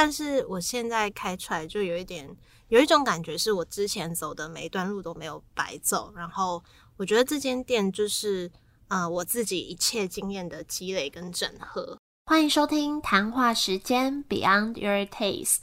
但是我现在开出来就有一点，有一种感觉是我之前走的每一段路都没有白走。然后我觉得这间店就是呃我自己一切经验的积累跟整合。欢迎收听谈话时间 Beyond Your Taste。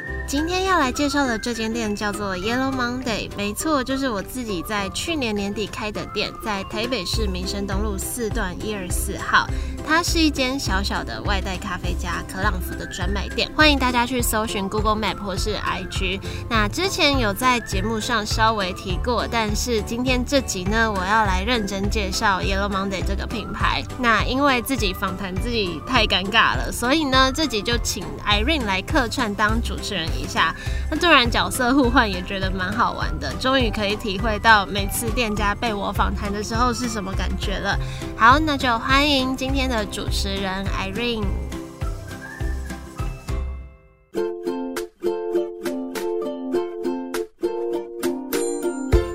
今天要来介绍的这间店叫做 Yellow Monday，没错，就是我自己在去年年底开的店，在台北市民生东路四段一二四号。它是一间小小的外带咖啡加可朗福的专卖店，欢迎大家去搜寻 Google Map 或是 IG。那之前有在节目上稍微提过，但是今天这集呢，我要来认真介绍 Yellow Monday 这个品牌。那因为自己访谈自己太尴尬了，所以呢，这集就请 Irene 来客串当主持人。一下，那突然角色互换也觉得蛮好玩的，终于可以体会到每次店家被我访谈的时候是什么感觉了。好，那就欢迎今天的主持人 Irene。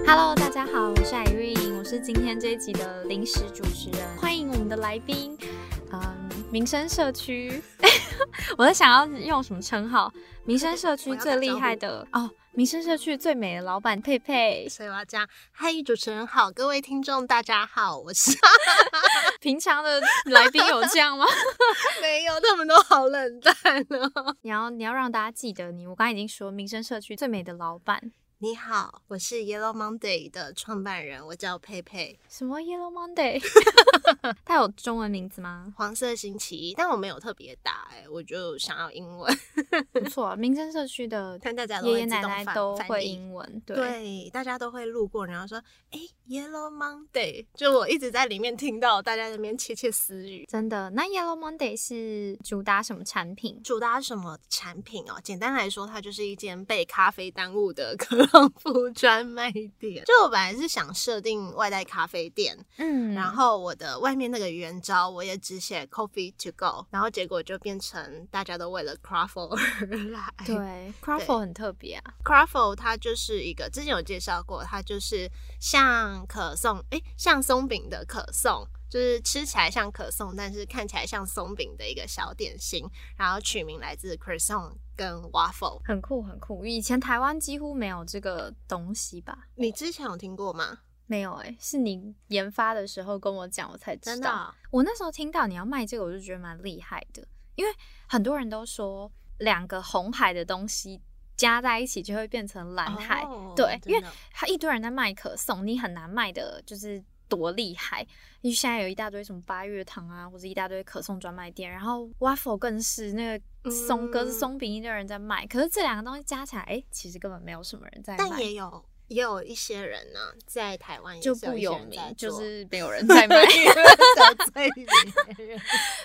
Hello，大家好，我是 Irene，我是今天这一集的临时主持人，欢迎我们的来宾，嗯，民生社区。我在想要用什么称号？民生社区最厉害的哦，民生社区最美的老板佩佩。所以我要讲，嗨，主持人好，各位听众大家好，我是。平常的来宾有这样吗？没有，他们都好冷淡哦。你要你要让大家记得你，我刚刚已经说民生社区最美的老板。你好，我是 Yellow Monday 的创办人，我叫佩佩。什么 Yellow Monday？它有中文名字吗？黄色星期一，但我没有特别打，哎，我就想要英文。不错，民生社区的爷爷奶奶都会英文，对，大家都会路过，然后说，哎，Yellow Monday，就我一直在里面听到大家那边窃窃私语。真的，那 Yellow Monday 是主打什么产品？主打什么产品哦？简单来说，它就是一间被咖啡耽误的 可。康复专卖店，就我本来是想设定外带咖啡店，嗯，然后我的外面那个圆招我也只写 coffee to go，然后结果就变成大家都为了 craffle 而来。对，craffle 很特别啊，craffle 它就是一个之前有介绍过，它就是像可颂，哎，像松饼的可颂。就是吃起来像可颂，但是看起来像松饼的一个小点心，然后取名来自 croissant 跟 waffle，很酷很酷。以前台湾几乎没有这个东西吧？你之前有听过吗？没有哎，是你研发的时候跟我讲，我才知道。我那时候听到你要卖这个，我就觉得蛮厉害的，因为很多人都说两个红海的东西加在一起就会变成蓝海，对，因为他一堆人在卖可颂，你很难卖的，就是。多厉害！因为现在有一大堆什么八月堂啊，或者一大堆可颂专卖店，然后 waffle 更是那个松格子松饼一堆人在卖，可是这两个东西加起来，哎，其实根本没有什么人在卖。但也有。也有一些人呢，在台湾就不有名，就是没有人 在买。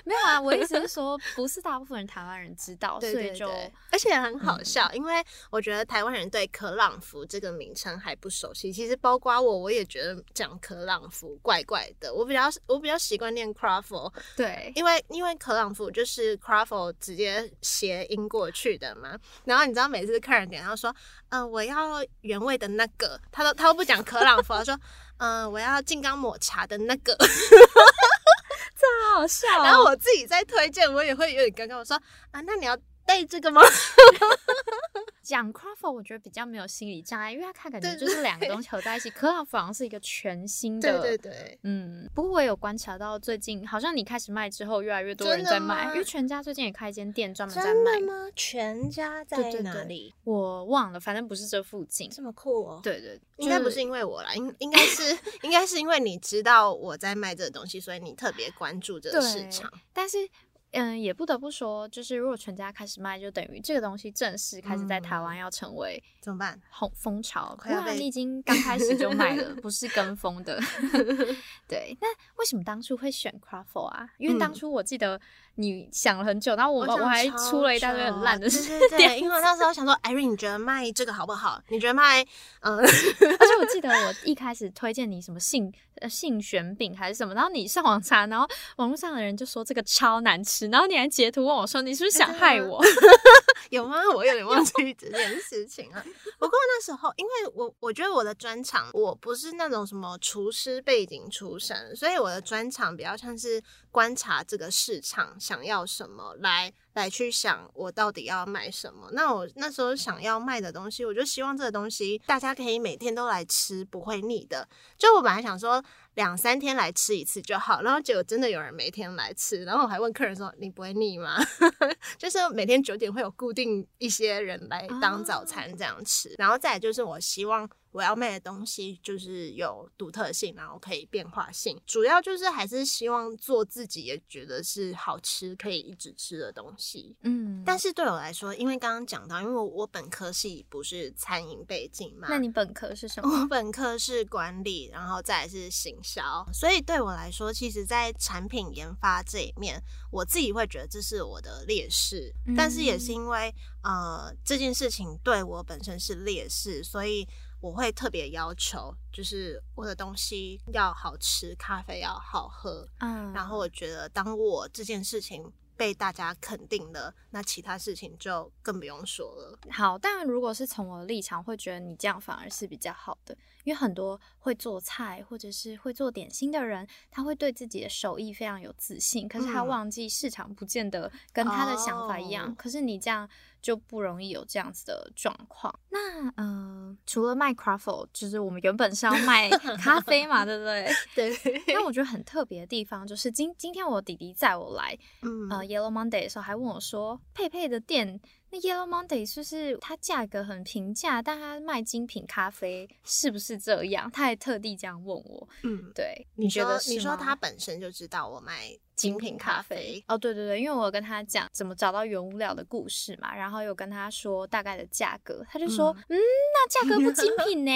没有啊，我意思是说，不是大部分人台湾人知道，所以就而且很好笑，因为我觉得台湾人对可朗福这个名称还不熟悉。其实包括我，我也觉得讲可朗福怪怪的。我比较我比较习惯念 craffle，对，因为因为可朗福就是 craffle 直接谐音过去的嘛。然后你知道每次客人点，他说。嗯，我要原味的那个，他都他都不讲可朗佛，他说，嗯，我要金刚抹茶的那个，这好笑。然后我自己在推荐，我也会有点尴尬，我说，啊，那你要。带这个吗？讲 craft 我觉得比较没有心理障碍，因为他看感觉就是两个东西合在一起。可朗好像是一个全新的，对对对，嗯。不过我有观察到，最近好像你开始卖之后，越来越多人在卖，因为全家最近也开一间店专门在卖吗？全家在哪里？我忘了，反正不是这附近。这么酷哦！对对，应该不是因为我啦，应应该是应该是因为你知道我在卖这个东西，所以你特别关注这个市场。但是。嗯，也不得不说，就是如果全家开始卖，就等于这个东西正式开始在台湾要成为怎么办？红风潮，不然你已经刚开始就卖了，不是跟风的。对，那为什么当初会选 Craft 啊？因为当初我记得你想了很久，然后我我还出了一大堆很烂的事对，因为那时候想说，Irene，你觉得卖这个好不好？你觉得卖嗯？而且我记得我一开始推荐你什么杏呃杏选饼还是什么，然后你上网查，然后网络上的人就说这个超难吃。然后你还截图问我说你是不是想害我？有吗？我有点忘记这件事情了。不过那时候，因为我我觉得我的专长我不是那种什么厨师背景出身，所以我的专长比较像是观察这个市场想要什么来。来去想我到底要买什么？那我那时候想要卖的东西，我就希望这个东西大家可以每天都来吃，不会腻的。就我本来想说两三天来吃一次就好，然后结果真的有人每天来吃，然后我还问客人说：“你不会腻吗？” 就是每天九点会有固定一些人来当早餐这样吃，然后再就是我希望。我要卖的东西就是有独特性，然后可以变化性，主要就是还是希望做自己也觉得是好吃，可以一直吃的东西。嗯，但是对我来说，因为刚刚讲到，因为我本科系不是餐饮背景嘛，那你本科是什么？我本科是管理，然后再是行销，所以对我来说，其实，在产品研发这一面，我自己会觉得这是我的劣势，但是也是因为呃这件事情对我本身是劣势，所以。我会特别要求，就是我的东西要好吃，咖啡要好喝，嗯，然后我觉得当我这件事情。被大家肯定了，那其他事情就更不用说了。好，但如果是从我的立场，会觉得你这样反而是比较好的，因为很多会做菜或者是会做点心的人，他会对自己的手艺非常有自信，可是他忘记市场不见得跟他的想法一样。可是你这样就不容易有这样子的状况。那呃，除了卖 craft，就是我们原本是要卖 咖啡嘛，对不对？对。那我觉得很特别的地方就是今今天我弟弟载我来，嗯呃。Yellow Monday 的时候还问我说：“佩佩的店那 Yellow Monday 是不是它价格很平价，但它卖精品咖啡是不是这样？”他还特地这样问我。嗯，对，你觉得你说他本身就知道我卖精品咖啡哦？对对对，因为我跟他讲怎么找到原物料的故事嘛，然后有跟他说大概的价格，他就说：“嗯，那价格不精品呢？”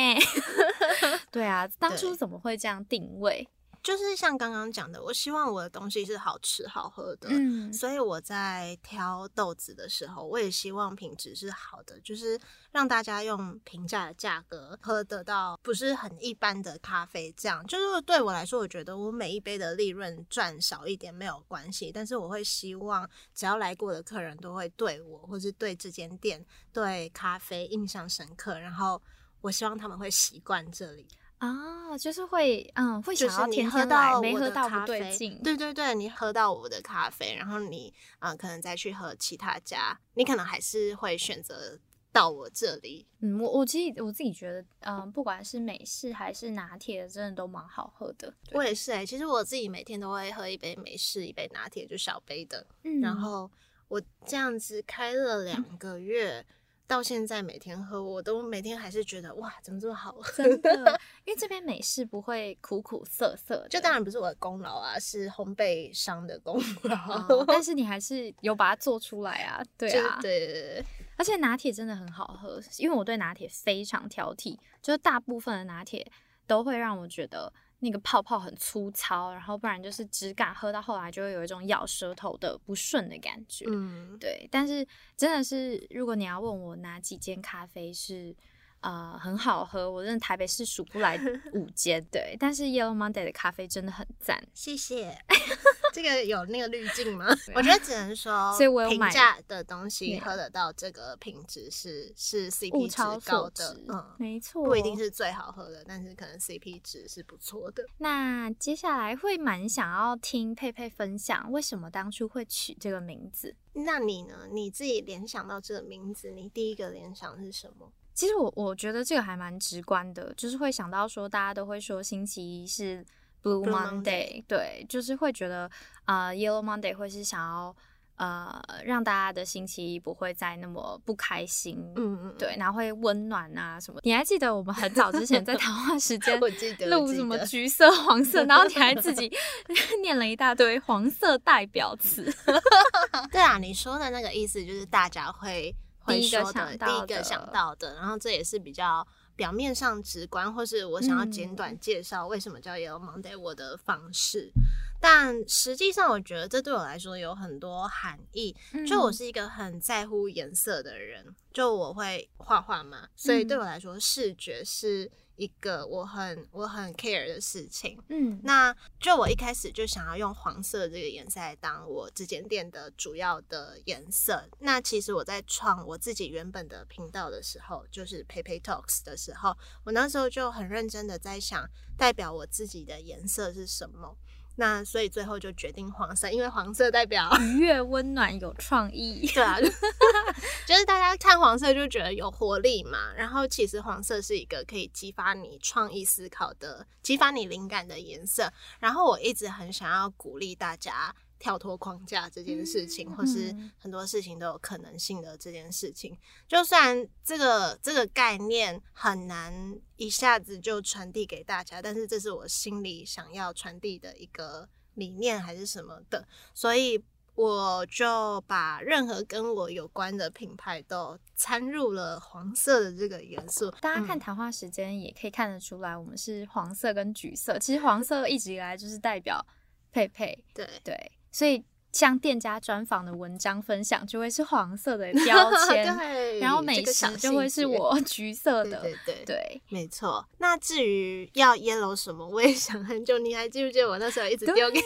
对啊，当初怎么会这样定位？就是像刚刚讲的，我希望我的东西是好吃好喝的，嗯，所以我在挑豆子的时候，我也希望品质是好的，就是让大家用平价的价格喝得到不是很一般的咖啡。这样就是对我来说，我觉得我每一杯的利润赚少一点没有关系，但是我会希望只要来过的客人都会对我或是对这间店对咖啡印象深刻，然后我希望他们会习惯这里。啊，就是会，嗯，会想要天喝到没喝到咖啡，对对对，你喝到我的咖啡，然后你，嗯，可能再去喝其他家，你可能还是会选择到我这里。嗯，我我其实我自己觉得，嗯，不管是美式还是拿铁，真的都蛮好喝的。我也是哎，其实我自己每天都会喝一杯美式，一杯拿铁，就小杯的。嗯，然后我这样子开了两个月。到现在每天喝，我都每天还是觉得哇，怎么这么好喝？真的，因为这边美式不会苦苦涩涩，就当然不是我的功劳啊，是烘焙商的功 劳。但是你还是有把它做出来啊，对啊，对对对。而且拿铁真的很好喝，因为我对拿铁非常挑剔，就是大部分的拿铁都会让我觉得。那个泡泡很粗糙，然后不然就是质感，喝到后来就会有一种咬舌头的不顺的感觉。嗯，对。但是真的是，如果你要问我哪几间咖啡是。呃，很好喝，我真的台北市数不来 五间，对。但是 Yellow Monday 的咖啡真的很赞，谢谢。这个有那个滤镜吗？我觉得只能说，所以我有平价的东西喝得到这个品质是是 CP 值高的，嗯，没错，不一定是最好喝的，但是可能 CP 值是不错的。那接下来会蛮想要听佩佩分享，为什么当初会取这个名字？那你呢？你自己联想到这个名字，你第一个联想是什么？其实我我觉得这个还蛮直观的，就是会想到说，大家都会说星期一是 Blue Monday，对，就是会觉得啊，Yellow Monday 会是想要呃让大家的星期一不会再那么不开心，嗯嗯，对，然后会温暖啊什么。你还记得我们很早之前在 谈话时间 录什么橘色、黄色，然后你还自己 念了一大堆黄色代表词。对啊，你说的那个意思就是大家会。会说的第一个想到的，然后这也是比较表面上直观，或是我想要简短介绍为什么叫 Yellow Monday 我的方式。但实际上，我觉得这对我来说有很多含义。就我是一个很在乎颜色的人，就我会画画嘛，所以对我来说，视觉是一个我很我很 care 的事情。嗯，那就我一开始就想要用黄色这个颜色来当我这间店的主要的颜色。那其实我在创我自己原本的频道的时候，就是 PayPay Talks 的时候，我那时候就很认真的在想，代表我自己的颜色是什么。那所以最后就决定黄色，因为黄色代表愉悦、温暖、有创意。对啊，就是大家看黄色就觉得有活力嘛。然后其实黄色是一个可以激发你创意思考的、激发你灵感的颜色。然后我一直很想要鼓励大家。跳脱框架这件事情，或是很多事情都有可能性的这件事情，就算这个这个概念很难一下子就传递给大家，但是这是我心里想要传递的一个理念还是什么的，所以我就把任何跟我有关的品牌都掺入了黄色的这个元素。大家看谈话时间也可以看得出来，我们是黄色跟橘色。其实黄色一直以来就是代表佩佩，对对。所以，像店家专访的文章分享就会是黄色的 标签，对，然后美食就会是我 橘色的，对对对，没错。那至于要 yellow 什么，我也想很久。你还记不记得我那时候一直丢给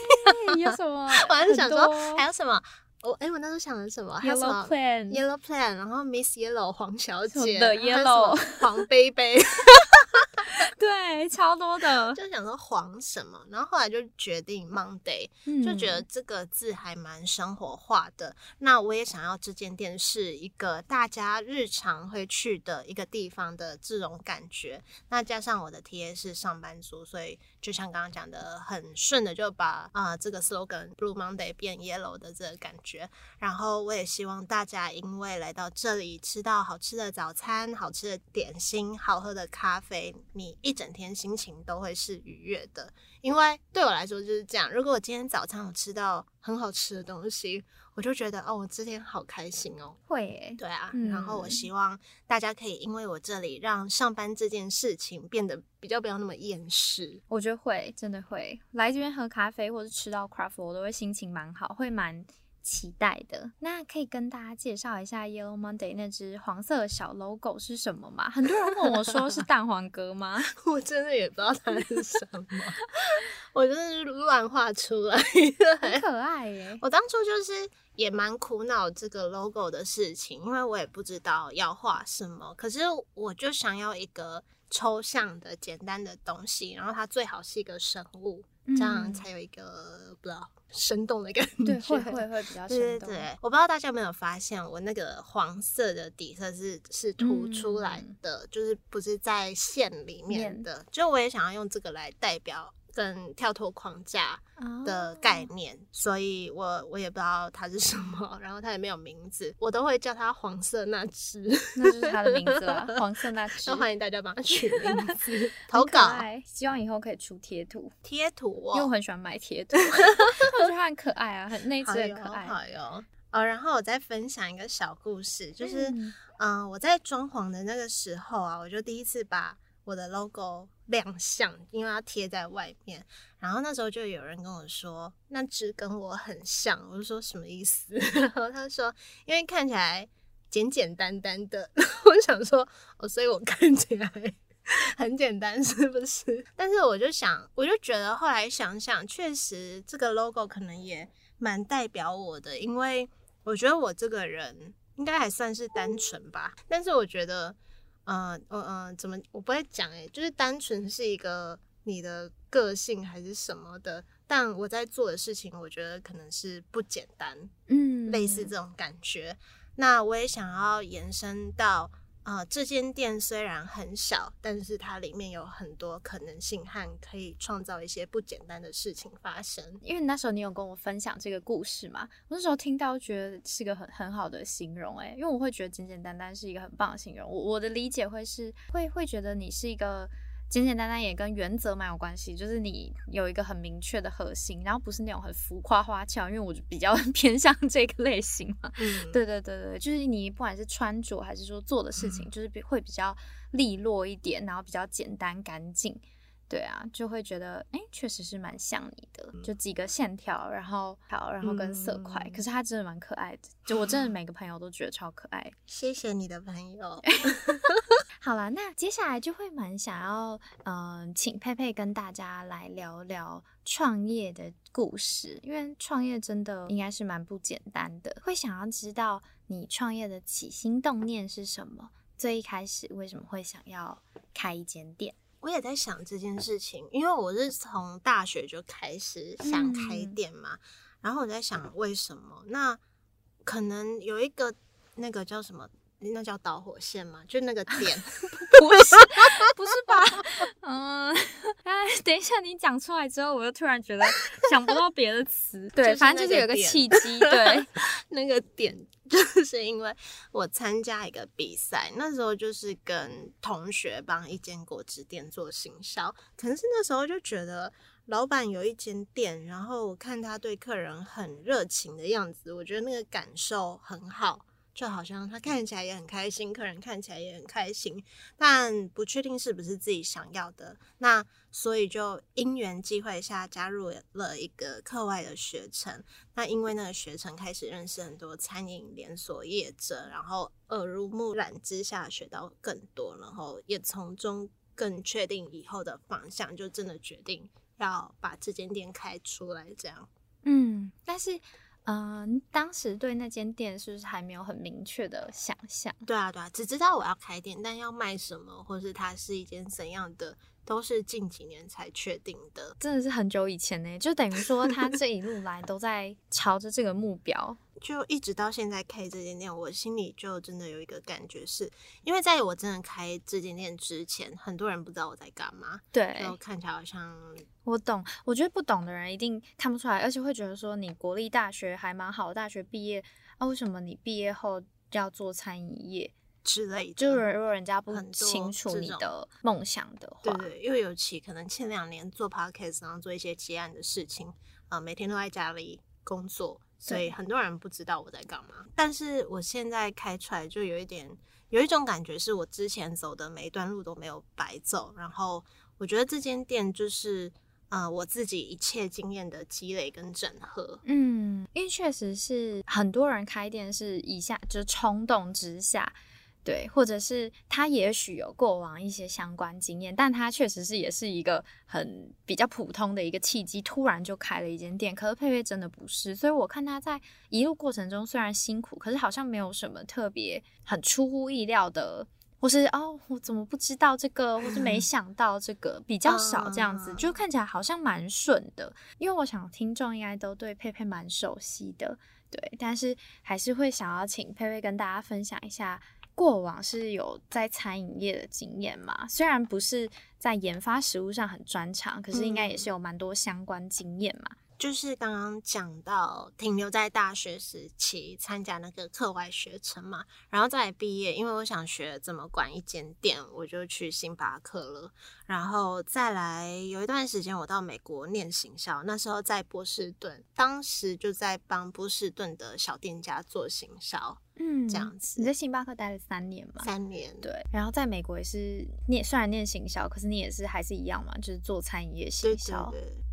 你？有什么？我还是想说还有什么？我哎，我那时候想的什么？Yellow plan，Yellow plan，然后 Miss Yellow 黄小姐的 Yellow 黄贝贝。对，超多的，就想说黄什么，然后后来就决定 Monday，就觉得这个字还蛮生活化的。那我也想要这间店是一个大家日常会去的一个地方的这种感觉。那加上我的 TA 是上班族，所以就像刚刚讲的，很顺的就把啊这个 slogan Blue Monday 变 Yellow 的这个感觉。然后我也希望大家因为来到这里吃到好吃的早餐、好吃的点心、好喝的咖啡，你。一整天心情都会是愉悦的，因为对我来说就是这样。如果我今天早餐有吃到很好吃的东西，我就觉得哦，我今天好开心哦。会，对啊。然后我希望大家可以因为我这里让上班这件事情变得比较不要那么厌世。我觉得会，真的会来这边喝咖啡或者吃到 craft，我都会心情蛮好，会蛮。期待的，那可以跟大家介绍一下 Yellow Monday 那只黄色的小 logo 是什么吗？很多人问我说是蛋黄哥吗？我真的也不知道它是什么，我真的是乱画出来的，很可爱耶。我当初就是也蛮苦恼这个 logo 的事情，因为我也不知道要画什么，可是我就想要一个抽象的、简单的东西，然后它最好是一个生物。这样才有一个不知道生动的感 觉，对，会会会比较生动。对对对，我不知道大家有没有发现，我那个黄色的底色是是凸出来的，就是不是在线里面的，就我也想要用这个来代表。跟跳脱框架的概念，所以我我也不知道它是什么，然后它也没有名字，我都会叫它黄色那只，那就是它的名字了，黄色那 只。欢迎大家帮它取名字，投稿，希望以后可以出贴图，贴图，因为我很喜欢买贴图，我觉得它很可爱啊，很那只很可爱，好哟。呃，然后我再分享一个小故事，就是嗯，我在装潢的那个时候啊，我就第一次把。我的 logo 亮相，因为要贴在外面。然后那时候就有人跟我说，那只跟我很像。我就说什么意思？然后他说，因为看起来简简单单的。我想说，哦，所以我看起来 很简单，是不是？但是我就想，我就觉得后来想想，确实这个 logo 可能也蛮代表我的，因为我觉得我这个人应该还算是单纯吧。但是我觉得。嗯嗯嗯，怎么我不会讲诶，就是单纯是一个你的个性还是什么的，但我在做的事情，我觉得可能是不简单，嗯，类似这种感觉。那我也想要延伸到。啊，这间店虽然很小，但是它里面有很多可能性和可以创造一些不简单的事情发生。因为那时候你有跟我分享这个故事嘛，我那时候听到觉得是个很很好的形容，诶，因为我会觉得简简单单是一个很棒的形容。我我的理解会是会会觉得你是一个。简简单单也跟原则蛮有关系，就是你有一个很明确的核心，然后不是那种很浮夸花俏，因为我就比较 偏向这个类型嘛。嗯，对对对对，就是你不管是穿着还是说做的事情，就是比会比较利落一点，然后比较简单干净。对啊，就会觉得哎，确实是蛮像你的，就几个线条，然后条，然后跟色块，可是他真的蛮可爱的，就我真的每个朋友都觉得超可爱。谢谢你的朋友。好了，那接下来就会蛮想要，嗯，请佩佩跟大家来聊聊创业的故事，因为创业真的应该是蛮不简单的，会想要知道你创业的起心动念是什么，最一开始为什么会想要开一间店？我也在想这件事情，因为我是从大学就开始想开店嘛，然后我在想为什么？那可能有一个那个叫什么？那叫导火线吗？就那个点？不是，不是吧？一下，你讲出来之后，我又突然觉得 想不到别的词。对，反正就是有个契机。对，那个点就是因为我参加一个比赛，那时候就是跟同学帮一间果汁店做行销，可能是那时候就觉得老板有一间店，然后我看他对客人很热情的样子，我觉得那个感受很好。就好像他看起来也很开心，客人看起来也很开心，但不确定是不是自己想要的。那所以就因缘际会下加入了一个课外的学程。那因为那个学程开始认识很多餐饮连锁业者，然后耳濡目染之下学到更多，然后也从中更确定以后的方向，就真的决定要把这间店开出来。这样，嗯，但是。嗯，当时对那间店是不是还没有很明确的想象？对啊，对啊，只知道我要开店，但要卖什么，或是它是一间怎样的，都是近几年才确定的。真的是很久以前呢，就等于说他这一路来都在朝着这个目标。就一直到现在开这间店，我心里就真的有一个感觉，是因为在我真的开这间店之前，很多人不知道我在干嘛，对，然后看起来好像我懂。我觉得不懂的人一定看不出来，而且会觉得说你国立大学还蛮好，大学毕业啊，为什么你毕业后要做餐饮业之类？就是如果人家不很清楚你的梦想的话，对对，因为尤其可能前两年做 podcast，然后做一些接案的事情，啊，每天都在家里工作。所以很多人不知道我在干嘛，但是我现在开出来就有一点，有一种感觉是我之前走的每一段路都没有白走。然后我觉得这间店就是，呃，我自己一切经验的积累跟整合。嗯，因为确实是很多人开店是以下就冲动之下。对，或者是他也许有过往一些相关经验，但他确实是也是一个很比较普通的一个契机，突然就开了一间店。可是佩佩真的不是，所以我看他在一路过程中虽然辛苦，可是好像没有什么特别很出乎意料的，或是哦我怎么不知道这个，或是没想到这个比较少这样子，就看起来好像蛮顺的。因为我想听众应该都对佩佩蛮熟悉的，对，但是还是会想要请佩佩跟大家分享一下。过往是有在餐饮业的经验嘛？虽然不是在研发食物上很专长，可是应该也是有蛮多相关经验嘛。就是刚刚讲到停留在大学时期参加那个课外学程嘛，然后再毕业，因为我想学怎么管一间店，我就去星巴克了。然后再来有一段时间我到美国念行销，那时候在波士顿，当时就在帮波士顿的小店家做行销，嗯，这样子。你在星巴克待了三年吗？三年，对。然后在美国也是念，虽然念行销，可是你也是还是一样嘛，就是做餐饮业行销。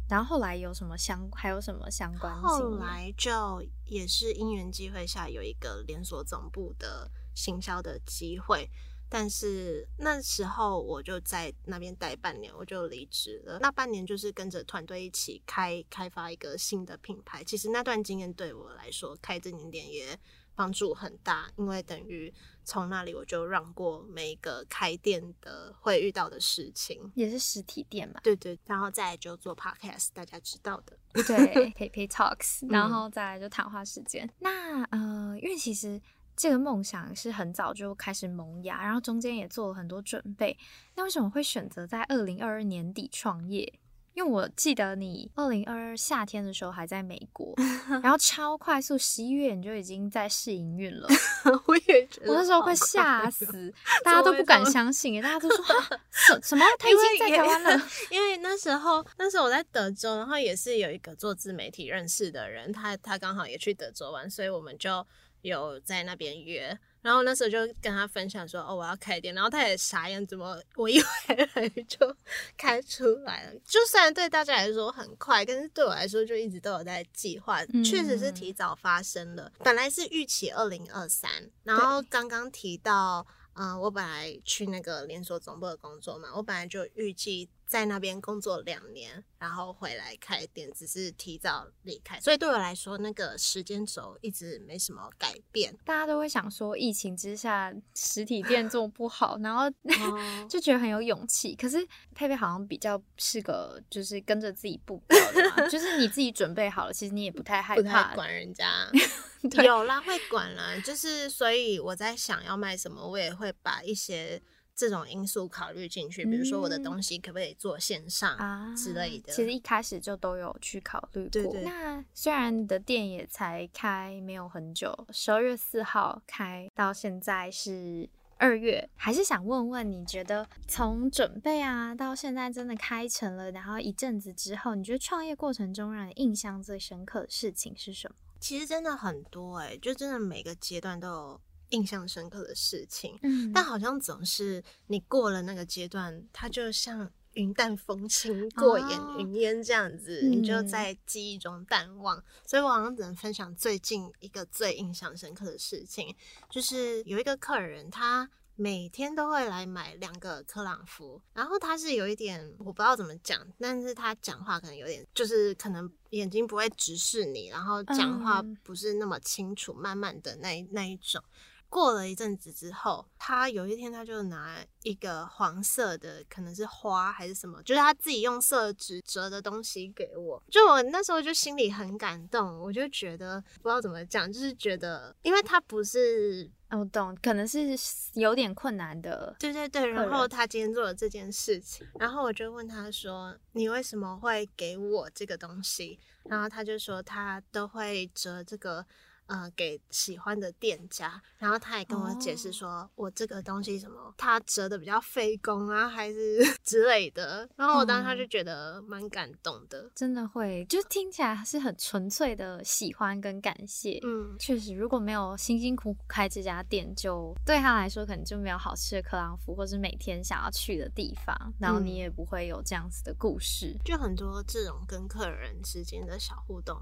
然后后来有什么相还有什么相关？后来就也是因缘机会下有一个连锁总部的行销的机会，但是那时候我就在那边待半年，我就离职了。那半年就是跟着团队一起开开发一个新的品牌。其实那段经验对我来说，开这间店也帮助很大，因为等于。从那里我就让过每一个开店的会遇到的事情，也是实体店嘛。对对，然后再来就做 podcast，大家知道的。对，Pay Pay Talks，然后再来就谈话时间。那呃，因为其实这个梦想是很早就开始萌芽，然后中间也做了很多准备。那为什么会选择在二零二二年底创业？因为我记得你二零二二夏天的时候还在美国，然后超快速十一月你就已经在试营运了。我也觉得，我那时候快吓死，大家都不敢相信，大家都说什什么他已经在台湾了。因为那时候，那时候我在德州，然后也是有一个做自媒体认识的人，他他刚好也去德州玩，所以我们就有在那边约。然后那时候就跟他分享说，哦，我要开店，然后他也傻眼，怎么我一 回来就开出来了？就虽然对大家来说很快，但是对我来说就一直都有在计划，确实是提早发生了。本来是预期二零二三，然后刚刚提到。嗯，我本来去那个连锁总部的工作嘛，我本来就预计在那边工作两年，然后回来开店，只是提早离开，所以对我来说，那个时间轴一直没什么改变。大家都会想说，疫情之下实体店做不好，然后 就觉得很有勇气。可是佩佩好像比较是个，就是跟着自己步调的嘛，就是你自己准备好了，其实你也不太害怕管人家。有啦，会管啦，就是所以我在想要卖什么，我也会把一些这种因素考虑进去，比如说我的东西可不可以做线上啊之类的。其实一开始就都有去考虑过。那虽然你的店也才开没有很久，十二月四号开到现在是二月，还是想问问，你觉得从准备啊到现在真的开成了，然后一阵子之后，你觉得创业过程中让你印象最深刻的事情是什么？其实真的很多哎，就真的每个阶段都有印象深刻的事情，嗯，但好像总是你过了那个阶段，它就像云淡风轻、过眼云烟这样子，你就在记忆中淡忘。所以我好像只能分享最近一个最印象深刻的事情，就是有一个客人他。每天都会来买两个克朗夫，然后他是有一点我不知道怎么讲，但是他讲话可能有点，就是可能眼睛不会直视你，然后讲话不是那么清楚，慢慢的那那一种。过了一阵子之后，他有一天他就拿一个黄色的，可能是花还是什么，就是他自己用色纸折的东西给我。就我那时候就心里很感动，我就觉得不知道怎么讲，就是觉得，因为他不是，我懂，可能是有点困难的。对对对，然后他今天做了这件事情，然后我就问他说：“你为什么会给我这个东西？”然后他就说他都会折这个。呃，给喜欢的店家，然后他也跟我解释说，我这个东西什么，他折的比较费工啊，还是 之类的。然后我当时就觉得蛮感动的，真的会，就听起来是很纯粹的喜欢跟感谢。嗯，确实，如果没有辛辛苦苦开这家店，就对他来说可能就没有好吃的克朗夫，或是每天想要去的地方，然后你也不会有这样子的故事。就很多这种跟客人之间的小互动。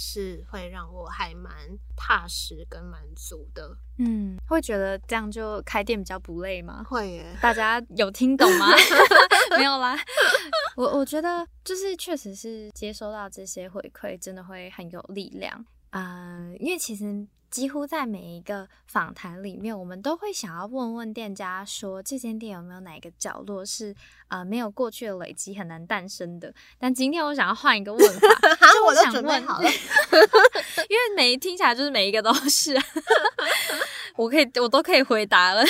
是会让我还蛮踏实跟满足的，嗯，会觉得这样就开店比较不累吗？会耶，大家有听懂吗？没有啦，我我觉得就是确实是接收到这些回馈，真的会很有力量啊，因为其实。几乎在每一个访谈里面，我们都会想要问问店家说，这间店有没有哪个角落是呃没有过去的累积很难诞生的。但今天我想要换一个问法，就我都准备好了，因为每听起来就是每一个都是，我可以我都可以回答了。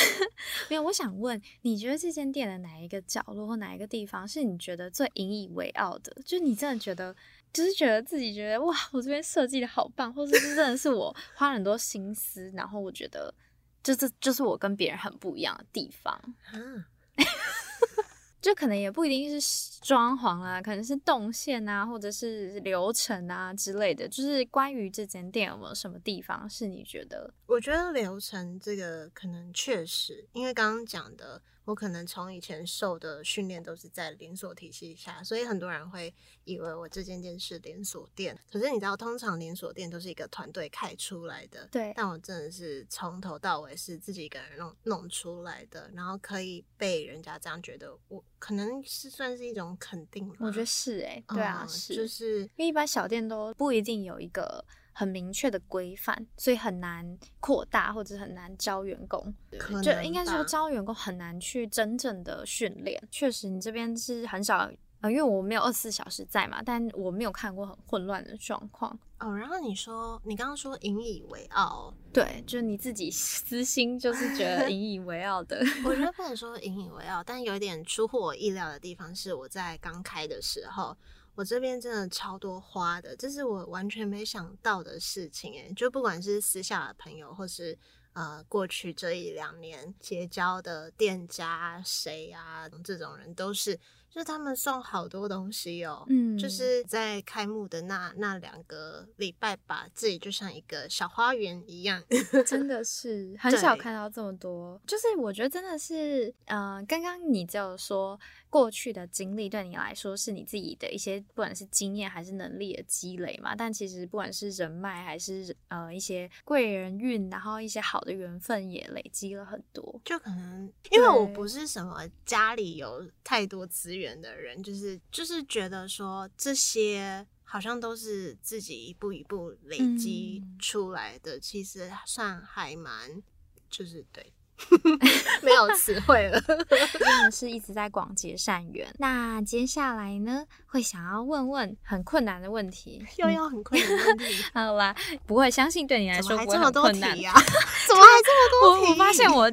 没有，我想问，你觉得这间店的哪一个角落或哪一个地方是你觉得最引以为傲的？就你真的觉得。就是觉得自己觉得哇，我这边设计的好棒，或者是真的是我 花了很多心思，然后我觉得，就是就是我跟别人很不一样的地方。嗯，就可能也不一定是装潢啊，可能是动线啊，或者是流程啊之类的。就是关于这间店有没有什么地方是你觉得？我觉得流程这个可能确实，因为刚刚讲的。我可能从以前受的训练都是在连锁体系下，所以很多人会以为我这间店是连锁店。可是你知道，通常连锁店都是一个团队开出来的。对。但我真的是从头到尾是自己一个人弄弄出来的，然后可以被人家这样觉得，我可能是算是一种肯定。我觉得是哎，对啊，是，就是因为一般小店都不一定有一个。很明确的规范，所以很难扩大或者很难招员工，就应该说招员工很难去真正的训练。确实，你这边是很少，呃，因为我没有二十四小时在嘛，但我没有看过很混乱的状况。哦，然后你说你刚刚说引以为傲，对，就是你自己私心就是觉得引以为傲的。我觉得不能说引以为傲，但有一点出乎我意料的地方是，我在刚开的时候。我这边真的超多花的，这是我完全没想到的事情诶，就不管是私下的朋友，或是呃过去这一两年结交的店家谁啊，这种人都是就是他们送好多东西哦，嗯，就是在开幕的那那两个礼拜吧，自己就像一个小花园一样，真的是很少看到这么多。就是我觉得真的是，呃，刚刚你就有说。过去的经历对你来说是你自己的一些，不管是经验还是能力的积累嘛。但其实不管是人脉还是呃一些贵人运，然后一些好的缘分也累积了很多。就可能因为我不是什么家里有太多资源的人，就是就是觉得说这些好像都是自己一步一步累积出来的，其实算还蛮就是对。没有词汇了，真的是一直在广结善缘。那接下来呢，会想要问问很困难的问题，又要很困难的问题。好啦，不会，相信对你来说不会很困难呀。怎么还这么多题？我发现我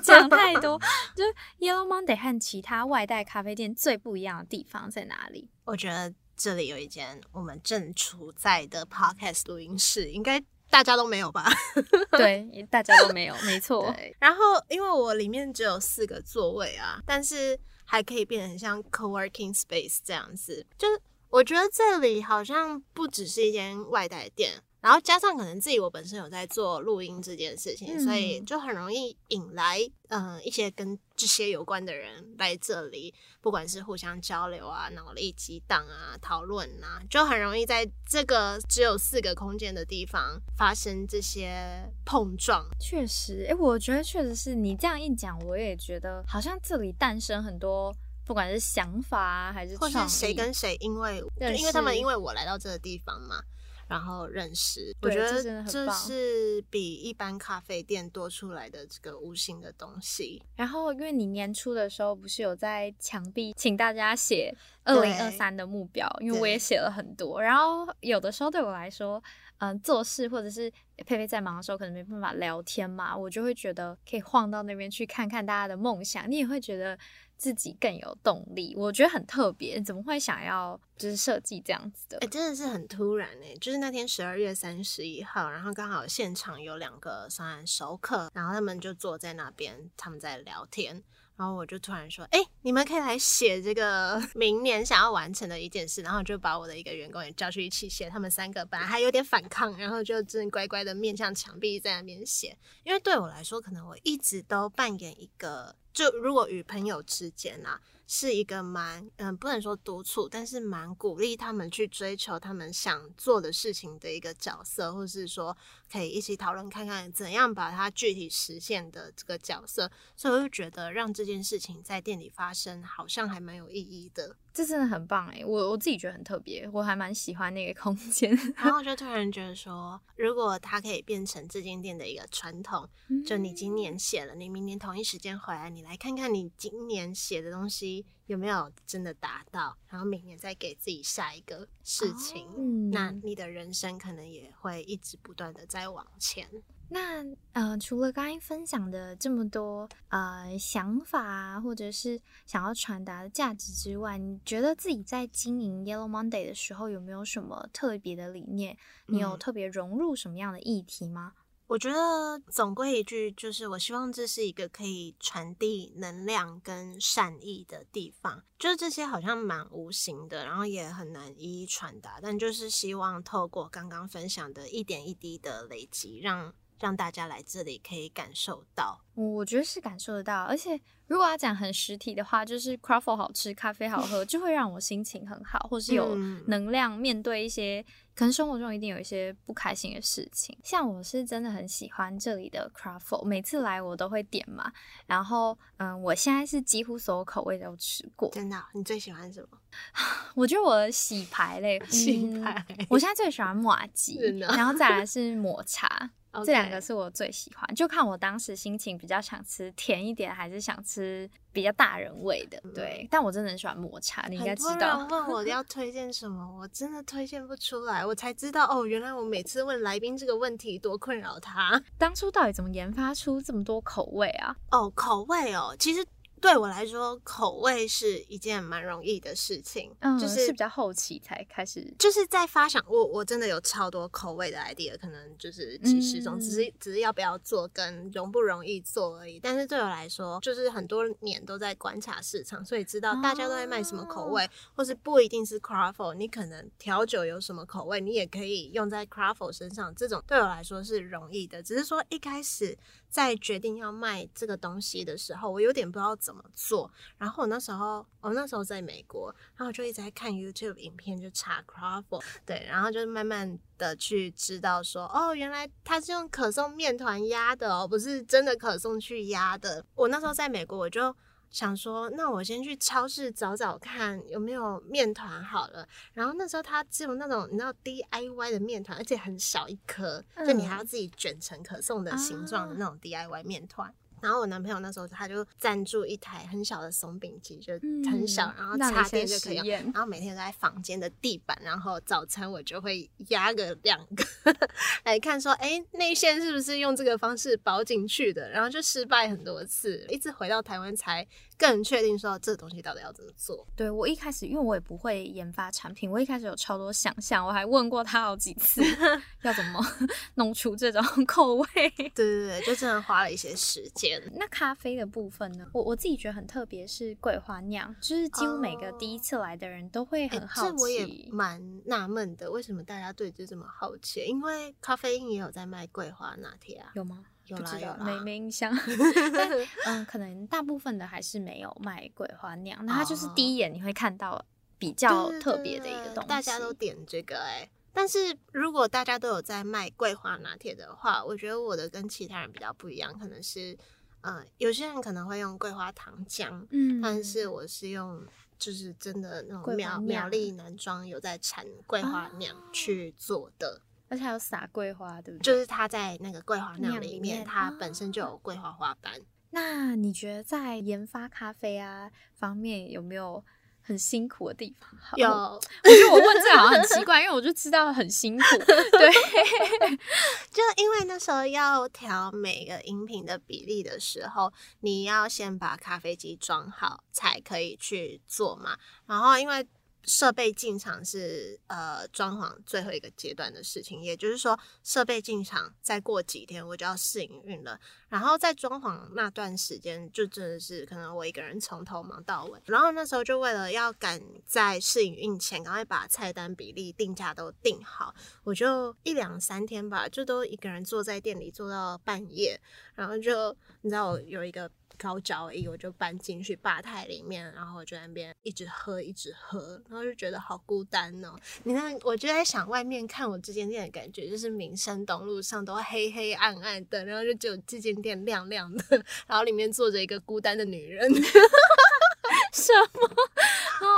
讲太多。就 Yellow Monday 和其他外带咖啡店最不一样的地方在哪里？我觉得这里有一间我们正处在的 Podcast 录音室，应该。大家都没有吧？对，大家都没有，没错。然后，因为我里面只有四个座位啊，但是还可以变成像 co-working space 这样子，就是我觉得这里好像不只是一间外带店。然后加上可能自己我本身有在做录音这件事情，所以就很容易引来嗯一些跟这些有关的人来这里，不管是互相交流啊、脑力激荡啊、讨论啊，就很容易在这个只有四个空间的地方发生这些碰撞。确实，哎，我觉得确实是你这样一讲，我也觉得好像这里诞生很多，不管是想法啊，还是或是谁跟谁，因为因为他们因为我来到这个地方嘛。然后认识，我觉得这是比一般咖啡店多出来的这个无形的东西。然后，因为你年初的时候不是有在墙壁请大家写二零二三的目标，因为我也写了很多。然后有的时候对我来说，嗯，做事或者是佩佩在忙的时候，可能没办法聊天嘛，我就会觉得可以晃到那边去看看大家的梦想，你也会觉得。自己更有动力，我觉得很特别。怎么会想要就是设计这样子的？哎，真的是很突然哎！就是那天十二月三十一号，然后刚好现场有两个算熟客，然后他们就坐在那边，他们在聊天。然后我就突然说：“哎，你们可以来写这个 明年想要完成的一件事。”然后就把我的一个员工也叫去一起写。他们三个本来还有点反抗，然后就真乖乖的面向墙壁在那边写。因为对我来说，可能我一直都扮演一个。就如果与朋友之间啊，是一个蛮嗯，不能说督促，但是蛮鼓励他们去追求他们想做的事情的一个角色，或是说可以一起讨论看看怎样把它具体实现的这个角色，所以我就觉得让这件事情在店里发生，好像还蛮有意义的。这真的很棒哎，我我自己觉得很特别，我还蛮喜欢那个空间。然后就突然觉得说，如果它可以变成这间店的一个传统，就你今年写了，你明年同一时间回来，你来看看你今年写的东西有没有真的达到，然后明年再给自己下一个事情，那你的人生可能也会一直不断的在往前。那呃，除了刚才分享的这么多呃想法啊，或者是想要传达的价值之外，你觉得自己在经营 Yellow Monday 的时候有没有什么特别的理念？你有特别融入什么样的议题吗？我觉得总归一句，就是我希望这是一个可以传递能量跟善意的地方。就是这些好像蛮无形的，然后也很难一一传达，但就是希望透过刚刚分享的一点一滴的累积，让。让大家来这里可以感受到，我觉得是感受得到。而且如果要讲很实体的话，就是 craft 好吃，咖啡好喝，就会让我心情很好，或是有能量面对一些可能生活中一定有一些不开心的事情。像我是真的很喜欢这里的 craft，每次来我都会点嘛。然后嗯，我现在是几乎所有口味都吃过。真的？你最喜欢什么？我觉得我的洗牌类，洗牌，我现在最喜欢马吉，然后再来是抹茶。这两个是我最喜欢，就看我当时心情比较想吃甜一点，还是想吃比较大人味的。对，但我真的很喜欢抹茶，你应该知道。问我要 推荐什么，我真的推荐不出来。我才知道哦，原来我每次问来宾这个问题多困扰他。当初到底怎么研发出这么多口味啊？哦，口味哦，其实。对我来说，口味是一件蛮容易的事情，嗯，就是比较后期才开始，就是在发想。我我真的有超多口味的 idea，可能就是几十种，只是只是要不要做跟容不容易做而已。但是对我来说，就是很多年都在观察市场，所以知道大家都在卖什么口味，或是不一定是 craft，你可能调酒有什么口味，你也可以用在 craft 身上。这种对我来说是容易的，只是说一开始。在决定要卖这个东西的时候，我有点不知道怎么做。然后我那时候，我那时候在美国，然后我就一直在看 YouTube 影片，就查 Craft，对，然后就慢慢的去知道说，哦，原来它是用可颂面团压的哦，不是真的可颂去压的。我那时候在美国，我就。想说，那我先去超市找找看有没有面团好了。然后那时候它只有那种你知道 DIY 的面团，而且很小一颗，就你还要自己卷成可颂的形状的那种 DIY 面团。然后我男朋友那时候他就赞助一台很小的松饼机，就很小，然后插电就可以用。然后每天都在房间的地板，然后早餐我就会压个两个 来看，说哎内线是不是用这个方式包进去的？然后就失败很多次，一直回到台湾才更确定说这个东西到底要怎么做。对我一开始因为我也不会研发产品，我一开始有超多想象，我还问过他好几次 要怎么 弄出这种 口味。对对对，就真的花了一些时间。那咖啡的部分呢？我我自己觉得很特别，是桂花酿，就是几乎每个第一次来的人都会很好奇。这我也蛮纳闷的，为什么大家对这这么好奇？因为咖啡因也有在卖桂花拿铁啊，有吗？有啦有啦，没没印象。嗯，可能大部分的还是没有卖桂花酿。那它就是第一眼你会看到比较特别的一个东西，大家都点这个哎。但是如果大家都有在卖桂花拿铁的话，我觉得我的跟其他人比较不一样，可能是。嗯，有些人可能会用桂花糖浆，嗯，但是我是用就是真的那种苗苗栗男装有在产桂花酿去做的，而且还有撒桂花，对不对？就是它在那个桂花酿里面，它本身就有桂花花瓣。那你觉得在研发咖啡啊方面有没有？很辛苦的地方，有。我觉得我问这好像很奇怪，因为我就知道很辛苦。对，就因为那时候要调每个饮品的比例的时候，你要先把咖啡机装好，才可以去做嘛。然后因为。设备进场是呃装潢最后一个阶段的事情，也就是说设备进场再过几天我就要试营运了。然后在装潢那段时间，就真的是可能我一个人从头忙到尾。然后那时候就为了要赶在试营运前，赶快把菜单比例定价都定好，我就一两三天吧，就都一个人坐在店里坐到半夜。然后就你知道我有一个。高脚椅，我就搬进去吧台里面，然后我就在那边一直喝，一直喝，然后就觉得好孤单哦。你看，我就在想，外面看我这间店的感觉，就是民生东路上都黑黑暗暗的，然后就只有这间店亮亮的，然后里面坐着一个孤单的女人，什么？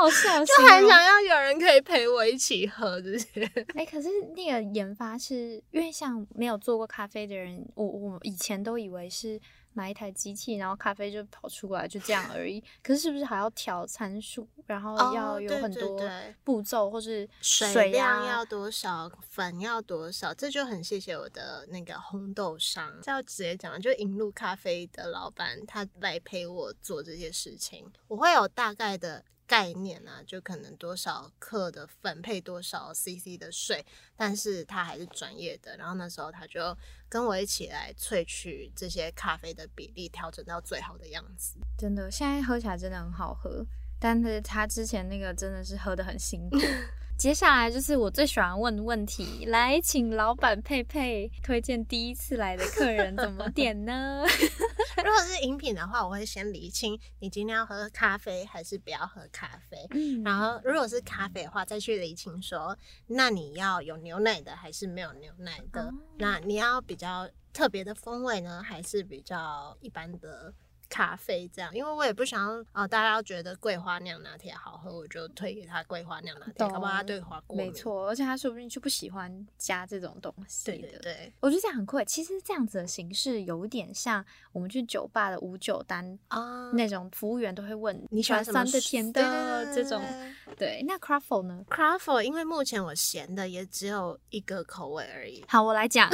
好好笑，就很想要有人可以陪我一起喝这些。哎，可是那个研发是因为像没有做过咖啡的人，我我以前都以为是。买一台机器，然后咖啡就跑出来，就这样而已。可是是不是还要调参数，然后要有很多步骤，或是水量要多少，粉要多少？这就很谢谢我的那个烘豆商，这要直接讲，就引路咖啡的老板，他来陪我做这些事情，我会有大概的。概念啊，就可能多少克的粉配多少 CC 的水，但是他还是专业的。然后那时候他就跟我一起来萃取这些咖啡的比例，调整到最好的样子。真的，现在喝起来真的很好喝，但是他之前那个真的是喝的很辛苦。接下来就是我最喜欢问的问题，来，请老板佩佩推荐第一次来的客人怎么点呢？如果是饮品的话，我会先理清你今天要喝咖啡还是不要喝咖啡。嗯，然后如果是咖啡的话，再去理清说，那你要有牛奶的还是没有牛奶的？那你要比较特别的风味呢，还是比较一般的？咖啡这样，因为我也不想要啊，大家要觉得桂花酿拿铁好喝，我就推给他桂花酿拿铁，好不好？他对花过没错，而且他说不定就不喜欢加这种东西对对对，我觉得这样很酷。其实这样子的形式有点像我们去酒吧的无酒单啊，那种服务员都会问你喜欢酸的、甜的这种。对，那 craft 呢？craft 因为目前我咸的也只有一个口味而已。好，我来讲，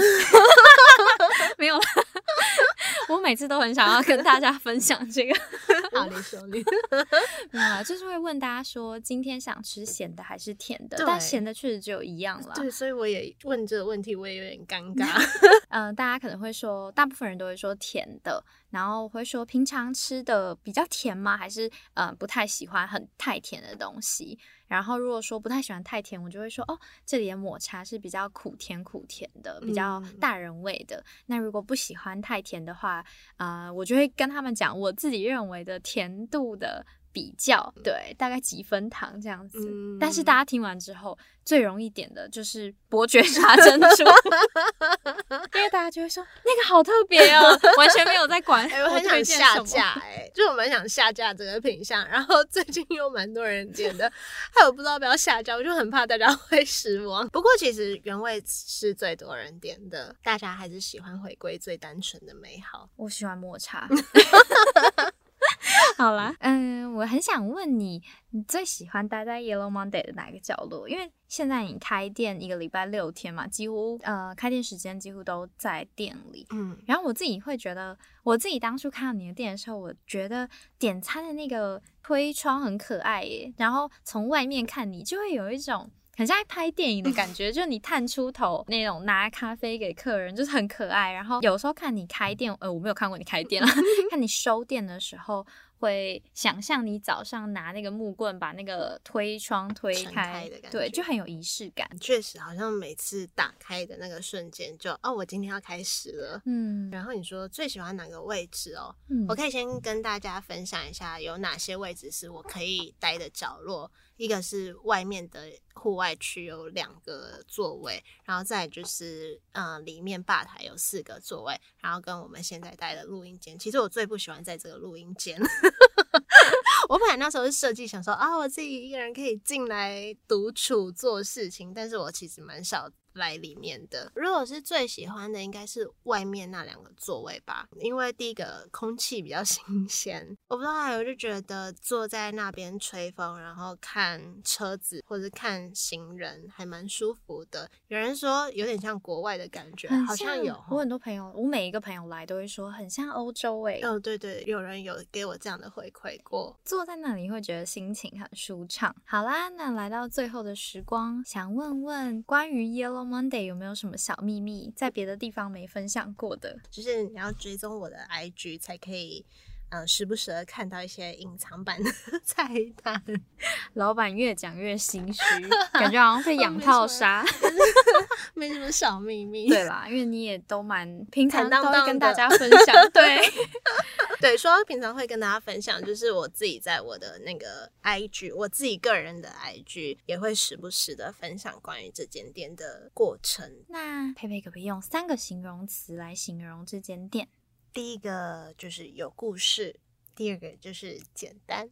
没有了。我每次都很想要跟大家分享这个。好，你说你。没有，就是会问大家说，今天想吃咸的还是甜的？但咸的确实只有一样了。对，所以我也问这个问题，我也有点尴 尬。嗯，大家可能会说，大部分人都会说甜的，然后会说平常吃的比较甜吗？还是嗯不太喜欢很太甜的东西？然后如果说不太喜欢太甜，我就会说哦，这里的抹茶是比较苦甜苦甜的，比较大人味的。那如果不喜欢太甜的话，啊，我就会跟他们讲我自己认为的甜度的。比较对，大概几分糖这样子。但是大家听完之后，最容易点的就是伯爵茶珍珠，因为大家就会说那个好特别哦，完全没有在管。我很想下架，哎，就我蛮想下架这个品相。然后最近又蛮多人点的，还有不知道要不要下架，我就很怕大家会失望。不过其实原味是最多人点的，大家还是喜欢回归最单纯的美好。我喜欢抹茶。好啦，嗯，我很想问你，你最喜欢待在 Yellow Monday 的哪个角落？因为现在你开店一个礼拜六天嘛，几乎呃开店时间几乎都在店里。嗯，然后我自己会觉得，我自己当初看到你的店的时候，我觉得点餐的那个推窗很可爱耶。然后从外面看你，就会有一种。很像在拍电影的感觉，就是你探出头那种拿咖啡给客人，就是很可爱。然后有时候看你开店，呃，我没有看过你开店了，看你收店的时候。会想象你早上拿那个木棍把那个推窗推开，对，就很有仪式感。确实，好像每次打开的那个瞬间，就哦，我今天要开始了。嗯，然后你说最喜欢哪个位置哦？嗯，我可以先跟大家分享一下有哪些位置是我可以待的角落。一个是外面的户外区有两个座位，然后再就是嗯，里面吧台有四个座位，然后跟我们现在待的录音间。其实我最不喜欢在这个录音间。我本来那时候是设计想说啊，我自己一个人可以进来独处做事情，但是我其实蛮少。来里面的，如果是最喜欢的，应该是外面那两个座位吧，因为第一个空气比较 新鲜。我不知道，我就觉得坐在那边吹风，然后看车子或者看行人，还蛮舒服的。有人说有点像国外的感觉，好像有。我很多朋友，我每一个朋友来都会说很像欧洲诶。哦，对对，有人有给我这样的回馈过。坐在那里会觉得心情很舒畅。好啦，那来到最后的时光，想问问关于 Yellow。Monday 有没有什么小秘密，在别的地方没分享过的？就是你要追踪我的 IG 才可以。嗯，时不时的看到一些隐藏版的 菜单，老板越讲越心虚，感觉好像会养套杀，没什么小秘密，对啦，因为你也都蛮平常都会跟大家分享，对对，说平常会跟大家分享，就是我自己在我的那个 IG，我自己个人的 IG 也会时不时的分享关于这间店的过程。那佩佩可不可以用三个形容词来形容这间店？第一个就是有故事，第二个就是简单，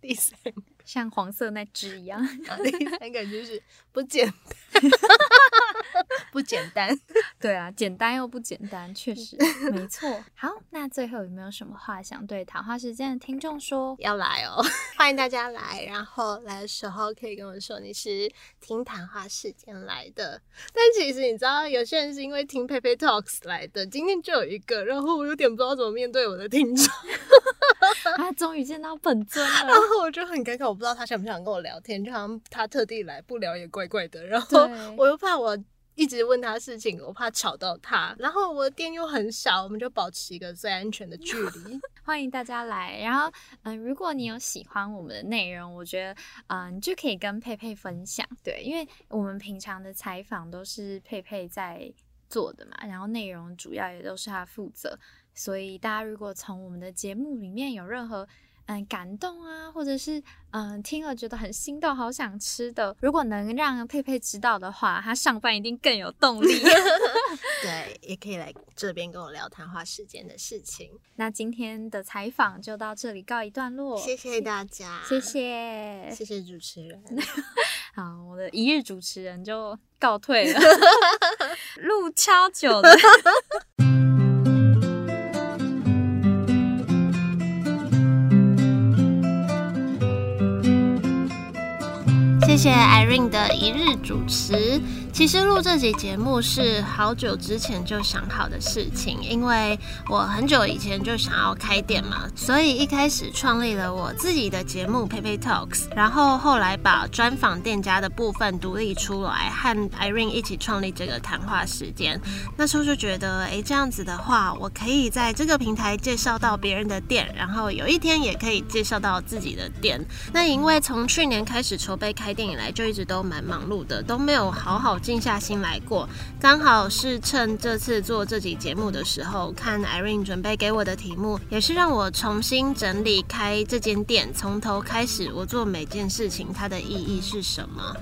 第三个像黄色那只一样，第三个就是不简单，不简单，对啊，简单又不简单，确实没错。好，那最后有没有什么话想对谈话时间的听众说？要来哦，欢迎大家来，然后来的时候可以跟我说你是听谈话时间来的。但其实你知道，有些人是因为听佩佩 Talks 来的。今天就有一个，然后我有点不知道怎么面对我的听众。啊，终于见到本尊了，然后我就很尴尬，我不知道他想不想跟我聊天，就好像他特地来，不聊也怪怪的。然后我又怕我一直问他事情，我怕吵到他。然后我的店又很小，我们就保持一个最安全的距离。欢迎大家来。然后，嗯，如果你有喜欢我们的内容，我觉得，嗯，就可以跟佩佩分享。对，因为我们平常的采访都是佩佩在做的嘛，然后内容主要也都是他负责。所以大家如果从我们的节目里面有任何嗯感动啊，或者是嗯听了觉得很心动、好想吃的，如果能让佩佩知道的话，他上班一定更有动力。对，也可以来这边跟我聊谈话时间的事情。那今天的采访就到这里告一段落，谢谢大家，谢谢，谢谢主持人。好，我的一日主持人就告退了，路超久的。谢谢 Irene 的一日主持。其实录这集节目是好久之前就想好的事情，因为我很久以前就想要开店嘛，所以一开始创立了我自己的节目 Pepe Talks，然后后来把专访店家的部分独立出来，和 Irene 一起创立这个谈话时间。那时候就觉得，哎，这样子的话，我可以在这个平台介绍到别人的店，然后有一天也可以介绍到自己的店。那因为从去年开始筹备开店以来，就一直都蛮忙碌的，都没有好好静下心来过。刚好是趁这次做这集节目的时候，看 Irene 准备给我的题目，也是让我重新整理开这间店，从头开始，我做每件事情它的意义是什么。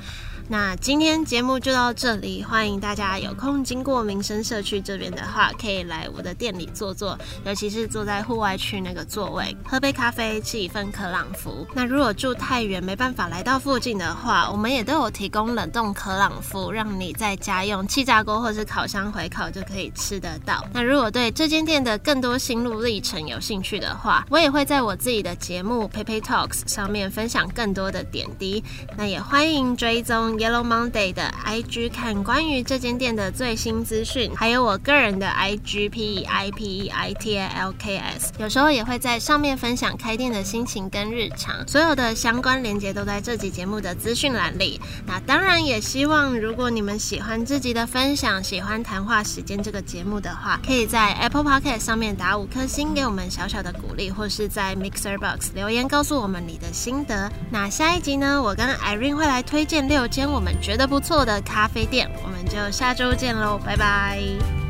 那今天节目就到这里，欢迎大家有空经过民生社区这边的话，可以来我的店里坐坐，尤其是坐在户外区那个座位，喝杯咖啡，吃一份可朗福。那如果住太远没办法来到附近的话，我们也都有提供冷冻可朗福，让你在家用气炸锅或是烤箱回烤就可以吃得到。那如果对这间店的更多心路历程有兴趣的话，我也会在我自己的节目 Pepe Talks 上面分享更多的点滴。那也欢迎追踪。Yellow Monday 的 IG 看关于这间店的最新资讯，还有我个人的 IG P E I P E I T A L K S，有时候也会在上面分享开店的心情跟日常，所有的相关链接都在这集节目的资讯栏里。那当然也希望，如果你们喜欢这集的分享，喜欢谈话时间这个节目的话，可以在 Apple Podcast 上面打五颗星给我们小小的鼓励，或是在 Mixer Box 留言告诉我们你的心得。那下一集呢，我跟 Irene 会来推荐六间间。我们觉得不错的咖啡店，我们就下周见喽，拜拜。